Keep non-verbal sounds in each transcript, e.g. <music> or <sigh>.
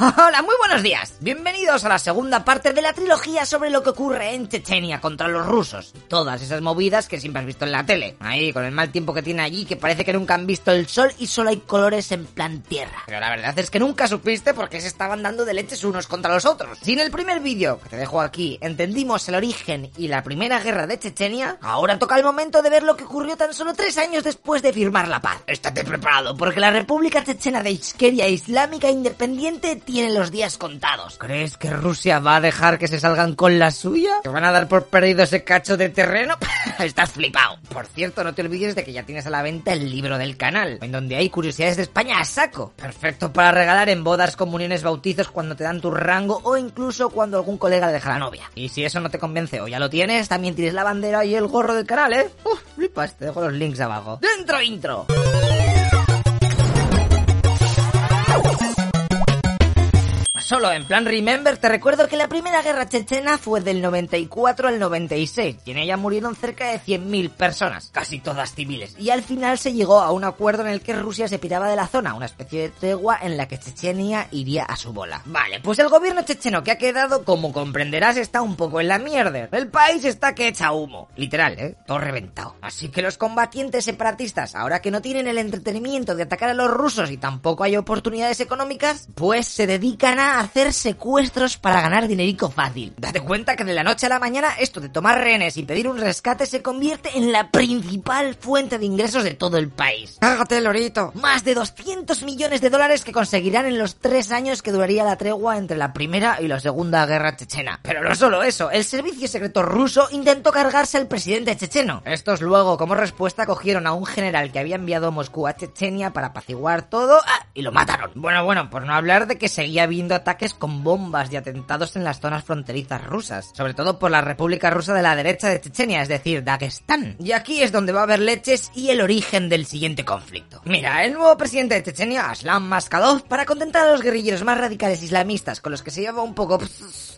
Hola, muy buenos días. Bienvenidos a la segunda parte de la trilogía sobre lo que ocurre en Chechenia contra los rusos. Todas esas movidas que siempre has visto en la tele. Ahí, con el mal tiempo que tiene allí, que parece que nunca han visto el sol y solo hay colores en plan tierra. Pero la verdad es que nunca supiste por qué se estaban dando de leches unos contra los otros. Si en el primer vídeo, que te dejo aquí, entendimos el origen y la primera guerra de Chechenia, ahora toca el momento de ver lo que ocurrió tan solo tres años después de firmar la paz. Estate preparado, porque la República Chechena de Ichkeria Islámica Independiente tiene los días contados. ¿Crees que Rusia va a dejar que se salgan con la suya? ¿Que van a dar por perdido ese cacho de terreno? <laughs> Estás flipado. Por cierto, no te olvides de que ya tienes a la venta el libro del canal, en donde hay curiosidades de España a saco. Perfecto para regalar en bodas, comuniones, bautizos, cuando te dan tu rango o incluso cuando algún colega le deja la novia. Y si eso no te convence o ya lo tienes, también tienes la bandera y el gorro del canal, ¿eh? Uf, flipas, te dejo los links abajo. ¡Dentro intro! Solo en plan Remember te recuerdo que la primera guerra chechena fue del 94 al 96 y en ella murieron cerca de 100.000 personas, casi todas civiles, y al final se llegó a un acuerdo en el que Rusia se piraba de la zona, una especie de tregua en la que Chechenia iría a su bola. Vale, pues el gobierno checheno que ha quedado, como comprenderás, está un poco en la mierda. El país está que echa humo. Literal, ¿eh? Todo reventado. Así que los combatientes separatistas, ahora que no tienen el entretenimiento de atacar a los rusos y tampoco hay oportunidades económicas, pues se dedican a hacer secuestros para ganar dinerico fácil. Date cuenta que de la noche a la mañana esto de tomar rehenes y pedir un rescate se convierte en la principal fuente de ingresos de todo el país. Hágate, Lorito. Más de 200 millones de dólares que conseguirán en los tres años que duraría la tregua entre la primera y la segunda guerra chechena. Pero no solo eso, el servicio secreto ruso intentó cargarse al presidente checheno. Estos luego, como respuesta, cogieron a un general que había enviado a Moscú a Chechenia para apaciguar todo ¡ah! y lo mataron. Bueno, bueno, por no hablar de que seguía habiendo ataques con bombas y atentados en las zonas fronterizas rusas, sobre todo por la República Rusa de la derecha de Chechenia, es decir, Dagestán. Y aquí es donde va a haber leches y el origen del siguiente conflicto. Mira, el nuevo presidente de Chechenia, Aslan Maskadov, para contentar a los guerrilleros más radicales islamistas con los que se lleva un poco...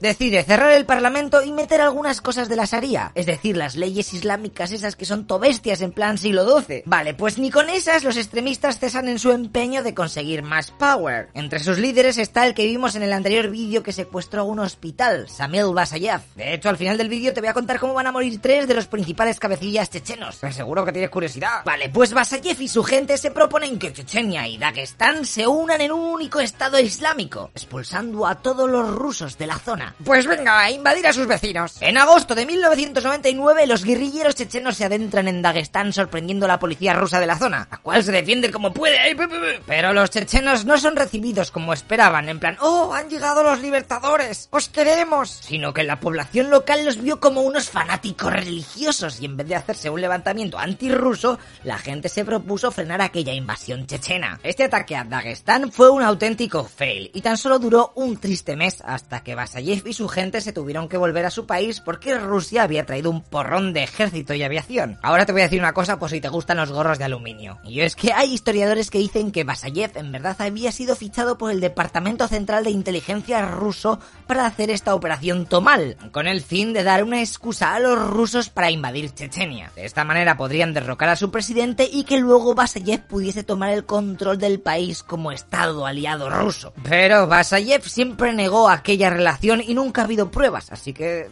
decide cerrar el parlamento y meter algunas cosas de la Sharia, es decir, las leyes islámicas esas que son tobestias en plan siglo XII. Vale, pues ni con esas los extremistas cesan en su empeño de conseguir más power. Entre sus líderes está el que vimos en el anterior vídeo que secuestró a un hospital, Samil Basayev. De hecho, al final del vídeo te voy a contar cómo van a morir tres de los principales cabecillas chechenos. Seguro que tienes curiosidad. Vale, pues Basayev y su gente se proponen que Chechenia y Dagestán se unan en un único estado islámico, expulsando a todos los rusos de la zona. Pues venga, a invadir a sus vecinos. En agosto de 1999, los guerrilleros chechenos se adentran en Dagestán sorprendiendo a la policía rusa de la zona, la cual se defiende como puede. Pero los chechenos no son recibidos como esperaban, en plan, oh, han llegado los libertadores, os queremos. Sino que la población local los vio como unos fanáticos religiosos y en vez de hacerse un levantamiento antirruso, la gente se propuso frenar aquella invasión chechena. Este ataque a Dagestán fue un auténtico fail y tan solo duró un triste mes hasta que Basayev y su gente se tuvieron que volver a su país porque Rusia había traído un porrón de ejército y aviación. Ahora te voy a decir una cosa por si te gustan los gorros de aluminio. Y es que hay historiadores que dicen que Basayev en verdad había sido fichado por el Departamento Central de Inteligencia ruso para hacer esta operación Tomal, con el fin de dar una excusa a los rusos para invadir Chechenia. De esta manera podrían derrocar a su presidente y que luego Basayev pudiese tomar el control del país como Estado aliado ruso. Pero Basayev siempre negó aquella relación y nunca ha habido pruebas, así que...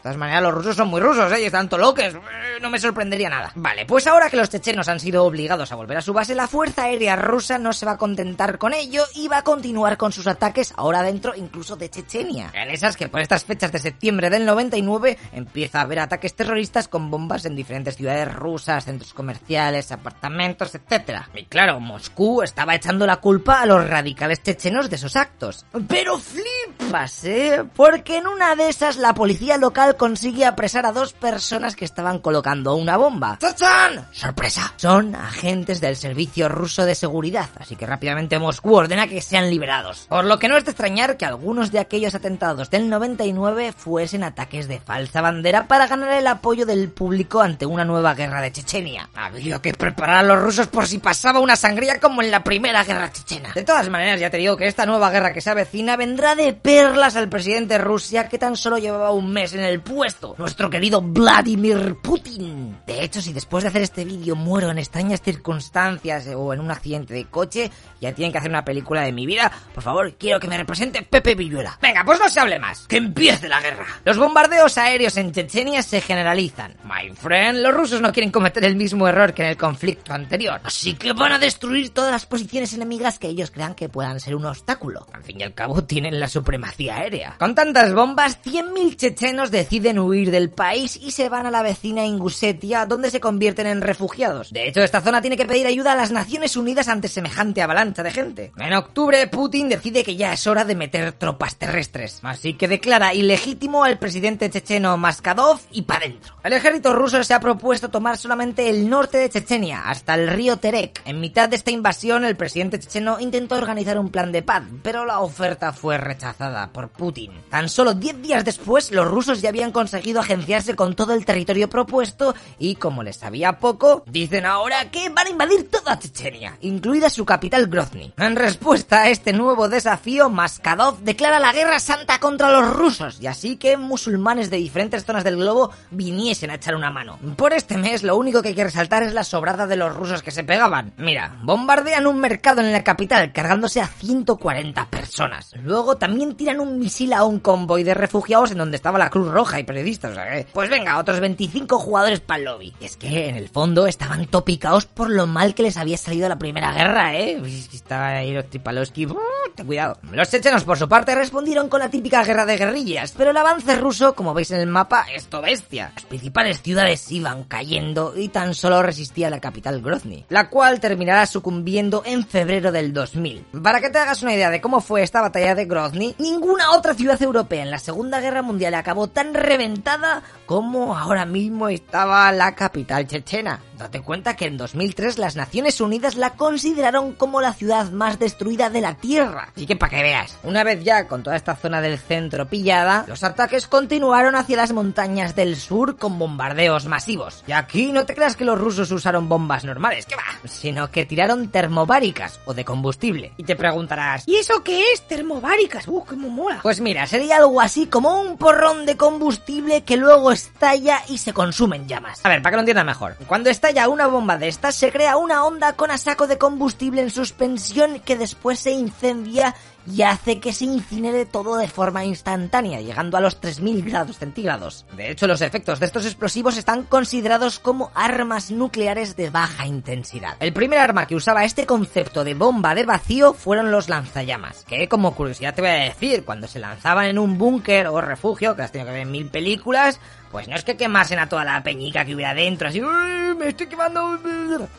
De todas maneras, los rusos son muy rusos, ¿eh? Y están loques. Eh, No me sorprendería nada. Vale, pues ahora que los chechenos han sido obligados a volver a su base, la Fuerza Aérea Rusa no se va a contentar con ello y va a continuar con sus ataques ahora dentro incluso de Chechenia. En esas que por estas fechas de septiembre del 99 empieza a haber ataques terroristas con bombas en diferentes ciudades rusas, centros comerciales, apartamentos, etc. Y claro, Moscú estaba echando la culpa a los radicales chechenos de esos actos. Pero flipas, ¿eh? Porque en una de esas la policía local consigue apresar a dos personas que estaban colocando una bomba. ¡Tachan! ¡Sorpresa! Son agentes del servicio ruso de seguridad, así que rápidamente Moscú ordena que sean liberados. Por lo que no es de extrañar que algunos de aquellos atentados del 99 fuesen ataques de falsa bandera para ganar el apoyo del público ante una nueva guerra de Chechenia. Había que preparar a los rusos por si pasaba una sangría como en la primera guerra chechena. De todas maneras, ya te digo que esta nueva guerra que se avecina vendrá de perlas al presidente de Rusia que tan solo llevaba un mes en el puesto, nuestro querido Vladimir Putin. De hecho, si después de hacer este vídeo muero en extrañas circunstancias o en un accidente de coche, ya tienen que hacer una película de mi vida, por favor, quiero que me represente Pepe Villuela. Venga, pues no se hable más, que empiece la guerra. Los bombardeos aéreos en Chechenia se generalizan. My friend, los rusos no quieren cometer el mismo error que en el conflicto anterior, así que van a destruir todas las posiciones enemigas que ellos crean que puedan ser un obstáculo. Al fin y al cabo tienen la supremacía aérea. Con tantas bombas, 100.000 chechenos deciden huir del país y se van a la vecina Ingusetia, donde se convierten en refugiados. De hecho, esta zona tiene que pedir ayuda a las Naciones Unidas ante semejante avalancha de gente. En octubre, Putin decide que ya es hora de meter tropas terrestres, así que declara ilegítimo al presidente checheno Maskadov y pa' dentro. El ejército ruso se ha propuesto tomar solamente el norte de Chechenia, hasta el río Terek. En mitad de esta invasión, el presidente checheno intentó organizar un plan de paz, pero la oferta fue rechazada por Putin. Tan solo 10 días después, los rusos ya habían conseguido agenciarse con todo el territorio propuesto y, como les sabía poco, dicen ahora que van a invadir toda Chechenia, incluida su capital Grozny. En respuesta a este nuevo desafío, Maskadov declara la guerra santa contra los rusos y así que musulmanes de diferentes zonas del globo viniesen a echar una mano. Por este mes, lo único que hay que resaltar es la sobrada de los rusos que se pegaban. Mira, bombardean un mercado en la capital cargándose a 140 personas. Luego también tiran un misil a un convoy de refugiados en donde estaba la Cruz Roja y periodistas. O sea que, pues venga, otros 25 jugadores para el lobby. Y es que en el fondo estaban topicados por lo mal que les había salido la primera guerra, ¿eh? Estaba ahí los Tripalowski. ten cuidado. Los chechenos, por su parte, respondieron con la típica guerra de guerrillas, pero el avance ruso, como veis en el mapa, es todo bestia. Las principales ciudades iban cayendo y tan solo resistía la capital Grozny, la cual terminará sucumbiendo en febrero del 2000. Para que te hagas una idea de cómo fue esta batalla de Grozny, ninguna otra ciudad europea en la Segunda Guerra Mundial acabó tan reventada como ahora mismo estaba la capital chechena. Date cuenta que en 2003 las Naciones Unidas la consideraron como la ciudad más destruida de la Tierra. Así que para que veas, una vez ya con toda esta zona del centro pillada, los ataques continuaron hacia las montañas del sur con bombardeos masivos. Y aquí no te creas que los rusos usaron bombas normales, que va, sino que tiraron termobáricas o de combustible. Y te preguntarás, ¿y eso qué es termobáricas? ¡Uh, qué mola! Pues mira, sería algo así como un porrón de combustible que luego estalla y se consume en llamas. A ver, para que lo entiendas mejor. Cuando estalla una bomba de estas, se crea una onda con a saco de combustible en suspensión que después se incendia y hace que se incinere todo de forma instantánea, llegando a los 3000 grados centígrados. De hecho, los efectos de estos explosivos están considerados como armas nucleares de baja intensidad. El primer arma que usaba este concepto de bomba de vacío fueron los lanzallamas, que como curiosidad te voy a decir, cuando se lanzaban en un búnker o refugio, que has tenido que ver en mil películas, pues no es que quemasen a toda la peñica que hubiera dentro, así, ¡Uy, me estoy quemando,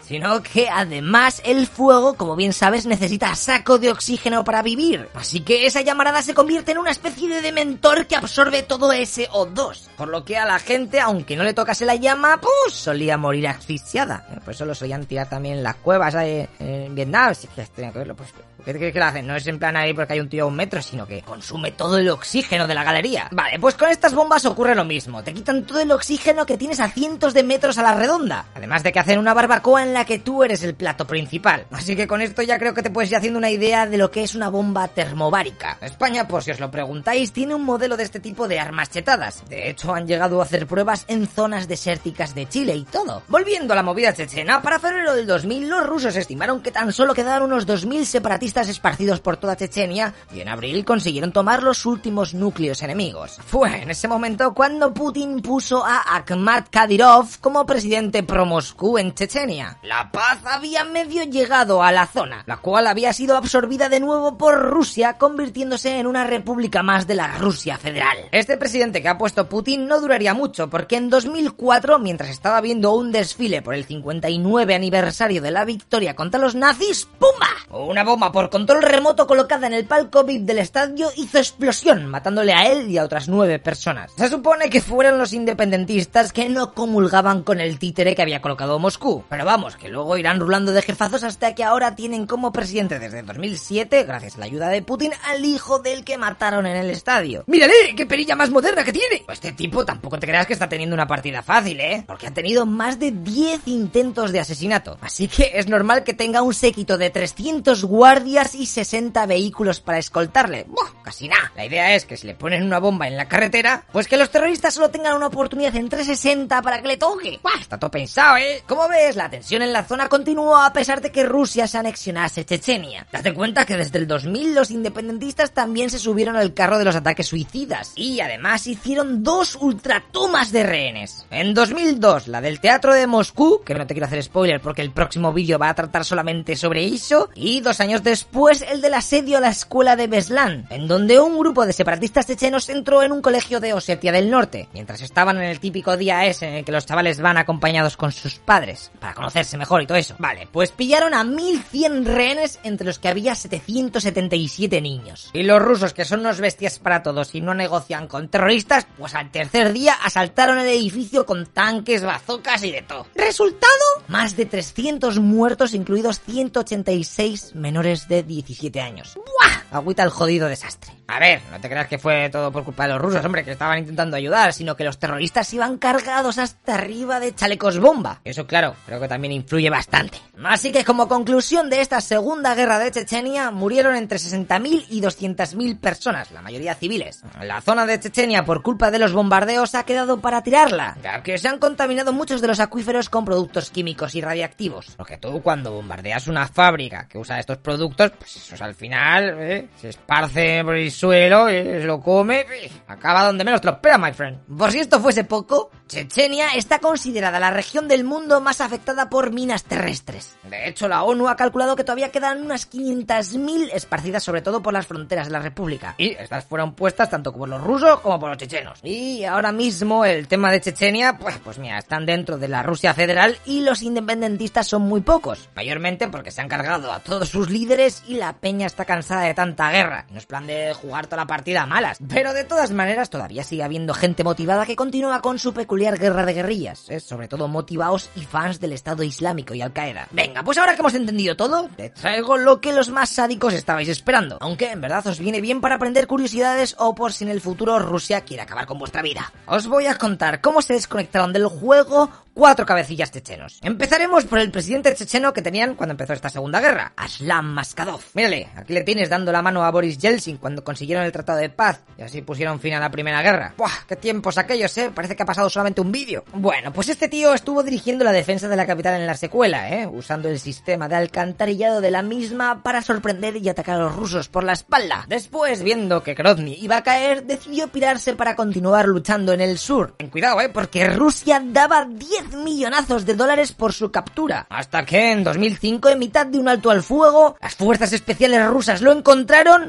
sino que además el fuego, como bien sabes, necesita saco de oxígeno para vivir. Así que esa llamarada se convierte en una especie de dementor que absorbe todo ese O2. Por lo que a la gente, aunque no le tocase la llama, pues solía morir asfixiada. Por eso lo solían tirar también en las cuevas ahí en Vietnam. Si tenía que verlo, pues ¿Qué crees que lo hacen? No es en plan ahí porque hay un tío a un metro, sino que consume todo el oxígeno de la galería. Vale, pues con estas bombas ocurre lo mismo. Te quitan todo el oxígeno que tienes a cientos de metros a la redonda. Además de que hacen una barbacoa en la que tú eres el plato principal. Así que con esto ya creo que te puedes ir haciendo una idea de lo que es una bomba termobárica. España, por si os lo preguntáis, tiene un modelo de este tipo de armas chetadas. De hecho, han llegado a hacer pruebas en zonas desérticas de Chile y todo. Volviendo a la movida chechena, para febrero del 2000 los rusos estimaron que tan solo quedaban unos 2.000 separatistas esparcidos por toda Chechenia y en abril consiguieron tomar los últimos núcleos enemigos. Fue en ese momento cuando Putin puso a Akhmat Kadyrov como presidente pro Moscú en Chechenia. La paz había medio llegado a la zona, la cual había sido absorbida de nuevo por Rusia, convirtiéndose en una república más de la Rusia federal. Este presidente que ha puesto Putin no duraría mucho, porque en 2004, mientras estaba viendo un desfile por el 59 aniversario de la victoria contra los nazis, ¡pumba! Una bomba por control remoto colocada en el palco VIP del estadio hizo explosión, matándole a él y a otras nueve personas. Se supone que fueron los independentistas que no comulgaban con el títere que había colocado Moscú. Pero vamos, que luego irán rulando de jefazos hasta que ahora tienen como presidente desde 2007, gracias a la ayuda de Putin, al hijo del que mataron en el estadio. ¡Mírale! ¡Qué perilla más moderna que tiene! Pues este tipo tampoco te creas que está teniendo una partida fácil, ¿eh? Porque ha tenido más de 10 intentos de asesinato. Así que es normal que tenga un séquito de 300 guardias y 60 vehículos para escoltarle. Buah, casi nada. La idea es que si le ponen una bomba en la carretera, pues que los terroristas solo tengan una oportunidad en 360 para que le toque. Buah, está todo pensado, ¿eh? Como ves, la tensión en la zona continuó a pesar de que Rusia se anexionase Chechenia. Date cuenta que desde el 2000 los independentistas también se subieron al carro de los ataques suicidas y además hicieron dos ultratomas de rehenes. En 2002, la del Teatro de Moscú, que no te quiero hacer spoiler porque el próximo vídeo va a tratar solamente sobre eso, y dos años después el del asedio a la escuela de Beslan, en donde un grupo de separatistas chechenos entró en un colegio de Osetia del Norte, mientras estaban en el típico día ese en el que los chavales van acompañados con sus padres, para conocerse mejor y todo eso. Vale, pues pillaron a 1100 rehenes entre los que había 777 niños. Y los rusos, que son unos bestias para todos y no negocian con terroristas, pues al tercer día asaltaron el edificio con tanques, bazocas y de todo. ¿Resultado? Más de 300 muertos, incluidos 186 menores de 17 años. ¡Buah! Agüita el jodido desastre. A ver, no te creas que fue todo por culpa de los rusos, hombre, que estaban intentando ayudar, sino que los terroristas iban cargados hasta arriba de chalecos bomba. Eso, claro, creo que también influye bastante. Así que como conclusión de esta segunda guerra de Chechenia, murieron entre 60.000 y 200.000 personas, la mayoría civiles. La zona de Chechenia, por culpa de los bombardeos, ha quedado para tirarla, ya que se han contaminado muchos de los acuíferos con productos químicos y radiactivos. Porque tú cuando bombardeas una fábrica que usa estos productos, pues eso al final ¿eh? Se esparce por el suelo, ¿eh? se lo come, ¿eh? acaba donde menos te lo espera, my friend. Por si esto fuese poco, Chechenia está considerada la región del mundo más afectada por minas terrestres. De hecho, la ONU ha calculado que todavía quedan unas 500.000 esparcidas sobre todo por las fronteras de la República. Y estas fueron puestas tanto por los rusos como por los chechenos. Y ahora mismo el tema de Chechenia, pues, pues mira, están dentro de la Rusia federal y los independentistas son muy pocos. Mayormente porque se han cargado a todos sus líderes y la peña está cansada de tanta guerra. No es plan de jugar toda la partida a malas. Pero de todas maneras todavía sigue habiendo gente motivada que continúa con su peculiar guerra de guerrillas. Sobre todo motivados y fans del Estado Islámico y Al Qaeda. Venga, pues ahora que hemos entendido todo, te traigo lo que los más sádicos estabais esperando. Aunque en verdad os viene bien para aprender curiosidades o por si en el futuro Rusia quiere acabar con vuestra vida. Os voy a contar cómo se desconectaron del juego cuatro cabecillas chechenos. Empezaremos por el presidente checheno que tenían cuando empezó esta segunda guerra, Aslan Maskadov. Mírale, aquí le tienes dando la mano a Boris Yeltsin cuando consiguieron el tratado de paz y así pusieron fin a la primera guerra. ¡Buah! ¡Qué tiempos aquellos, eh! Parece que ha pasado solamente un vídeo. Bueno, pues este tío estuvo dirigiendo la defensa de la capital en la secuela, eh, usando el sistema de alcantarillado de la misma para sorprender y atacar a los rusos por la espalda. Después, viendo que Grozny iba a caer, decidió pirarse para continuar luchando en el sur. Ten cuidado, eh, porque Rusia daba 10 millonazos de dólares por su captura. Hasta que en 2005, en mitad de un alto al fuego, las fuerzas especiales rusas lo encontraron,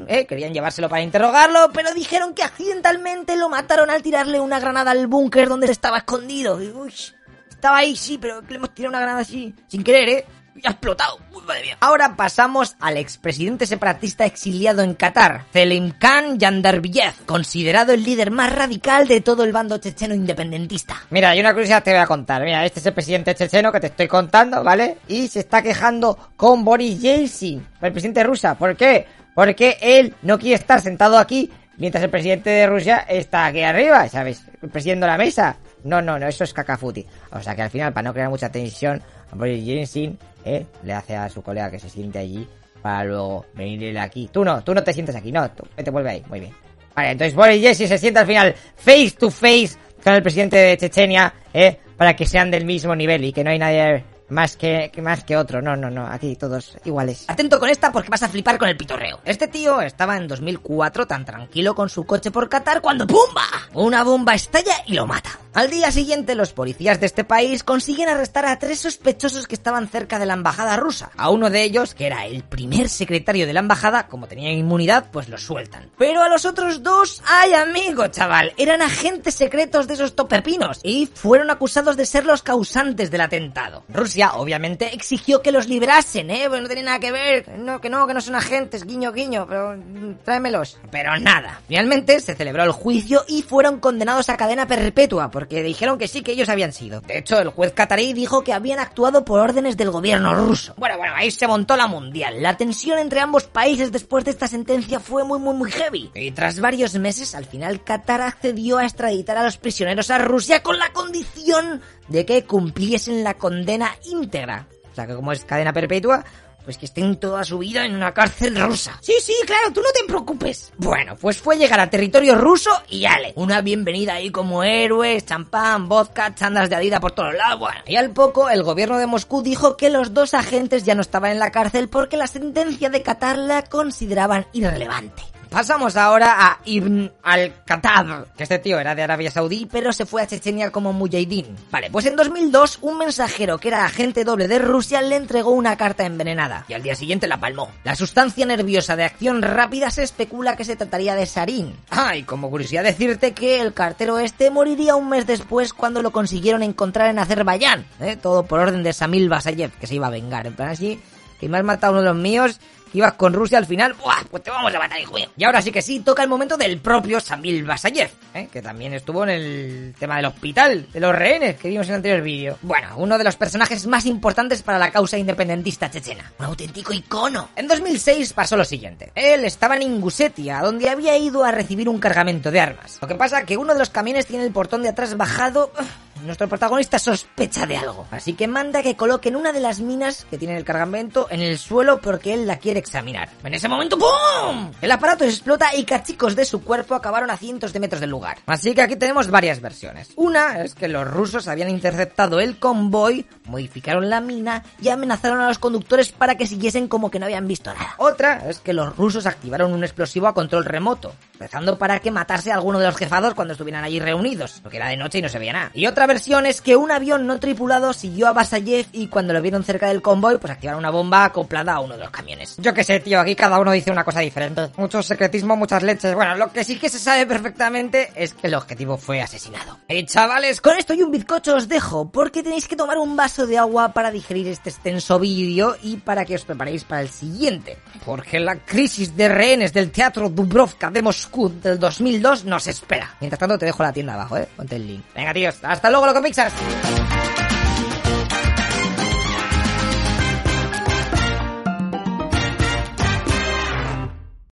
eh, querían llevárselo para interrogarlo, pero dijeron que accidentalmente lo mataron al tirarle una granada al búnker donde estaba escondido. Y, uy, estaba ahí, sí, pero le hemos tirado una granada así, sin querer, eh. Y ha explotado. Uy, madre mía. Ahora pasamos al expresidente separatista exiliado en Qatar, Selimkan Yandarbiyev, considerado el líder más radical de todo el bando checheno independentista. Mira, hay una curiosidad que te voy a contar. Mira, este es el presidente checheno que te estoy contando, ¿vale? Y se está quejando con Boris Yeltsin, el presidente rusa. ¿Por qué? Porque él no quiere estar sentado aquí mientras el presidente de Rusia está aquí arriba, ¿sabes? Presidiendo la mesa. No, no, no, eso es cacafuti. O sea que al final, para no crear mucha tensión, Boris Johnson ¿eh? le hace a su colega que se siente allí para luego venir aquí. Tú no, tú no te sientes aquí, no, tú, te vuelve ahí, muy bien. Vale, entonces Boris Johnson se sienta al final face to face con el presidente de Chechenia, ¿eh? Para que sean del mismo nivel y que no hay nadie más que, más que otro. No, no, no, aquí todos iguales. Atento con esta porque vas a flipar con el pitorreo. Este tío estaba en 2004 tan tranquilo con su coche por Qatar cuando ¡pumba! Una bomba estalla y lo mata. Al día siguiente, los policías de este país consiguen arrestar a tres sospechosos que estaban cerca de la embajada rusa. A uno de ellos, que era el primer secretario de la embajada, como tenía inmunidad, pues lo sueltan. Pero a los otros dos, ¡ay amigo, chaval! Eran agentes secretos de esos topepinos y fueron acusados de ser los causantes del atentado. Rusia, obviamente, exigió que los liberasen, ¿eh? Pues no tiene nada que ver. No, que no, que no son agentes, guiño, guiño, pero mm, tráemelos. Pero nada. Finalmente se celebró el juicio y fueron condenados a cadena perpetua porque dijeron que sí que ellos habían sido. De hecho, el juez catarí dijo que habían actuado por órdenes del gobierno ruso. Bueno, bueno, ahí se montó la mundial. La tensión entre ambos países después de esta sentencia fue muy, muy, muy heavy. Y tras varios meses, al final Qatar accedió a extraditar a los prisioneros a Rusia con la condición de que cumpliesen la condena íntegra. O sea que como es cadena perpetua, Pues que estén toda su vida en una cárcel rusa. Sí, sí, claro, tú no te preocupes. Bueno, pues fue llegar a territorio ruso y ale. Una bienvenida ahí como héroes, champán, vodka, chandas de adida por todos lados. Bueno, y al poco el gobierno de Moscú dijo que los dos agentes ya no estaban en la cárcel porque la sentencia de Qatar la consideraban irrelevante. Pasamos ahora a Ibn al-Khattab, que este tío era de Arabia Saudí, pero se fue a Chechenia como Mujahideen. Vale, pues en 2002 un mensajero que era agente doble de Rusia le entregó una carta envenenada y al día siguiente la palmó. La sustancia nerviosa de acción rápida se especula que se trataría de sarín. Ah, como curiosidad decirte que el cartero este moriría un mes después cuando lo consiguieron encontrar en Azerbaiyán, ¿eh? todo por orden de Samil Basayev, que se iba a vengar, en plan así, que me has matado uno de los míos ibas con Rusia al final, ¡buah! Pues te vamos a matar, hijo mío. Y ahora sí que sí, toca el momento del propio Samil Basayev, ¿eh? que también estuvo en el tema del hospital, de los rehenes que vimos en el anterior vídeo. Bueno, uno de los personajes más importantes para la causa independentista chechena. Un auténtico icono. En 2006 pasó lo siguiente. Él estaba en Ingusetia, donde había ido a recibir un cargamento de armas. Lo que pasa que uno de los camiones tiene el portón de atrás bajado nuestro protagonista sospecha de algo. Así que manda que coloquen una de las minas que tiene el cargamento en el suelo porque él la quiere examinar. En ese momento, ¡pum! El aparato explota y cachicos de su cuerpo acabaron a cientos de metros del lugar. Así que aquí tenemos varias versiones. Una es que los rusos habían interceptado el convoy, modificaron la mina y amenazaron a los conductores para que siguiesen como que no habían visto nada. Otra es que los rusos activaron un explosivo a control remoto, empezando para que matase a alguno de los jefados cuando estuvieran allí reunidos, porque era de noche y no se veía nada. Y otra versión es que un avión no tripulado siguió a Basayev y cuando lo vieron cerca del convoy, pues activaron una bomba acoplada a uno de los camiones. Yo qué sé, tío, aquí cada uno dice una cosa diferente. Mucho secretismo, muchas leches. Bueno, lo que sí que se sabe perfectamente es que el objetivo fue asesinado. Y chavales, con esto y un bizcocho os dejo, porque tenéis que tomar un vaso de agua para digerir este extenso vídeo y para que os preparéis para el siguiente. Porque la crisis de rehenes del Teatro Dubrovka de Moscú del 2002 nos espera. Mientras tanto te dejo la tienda abajo, eh. Ponte el link. Venga, tíos, hasta luego, loco Pixars.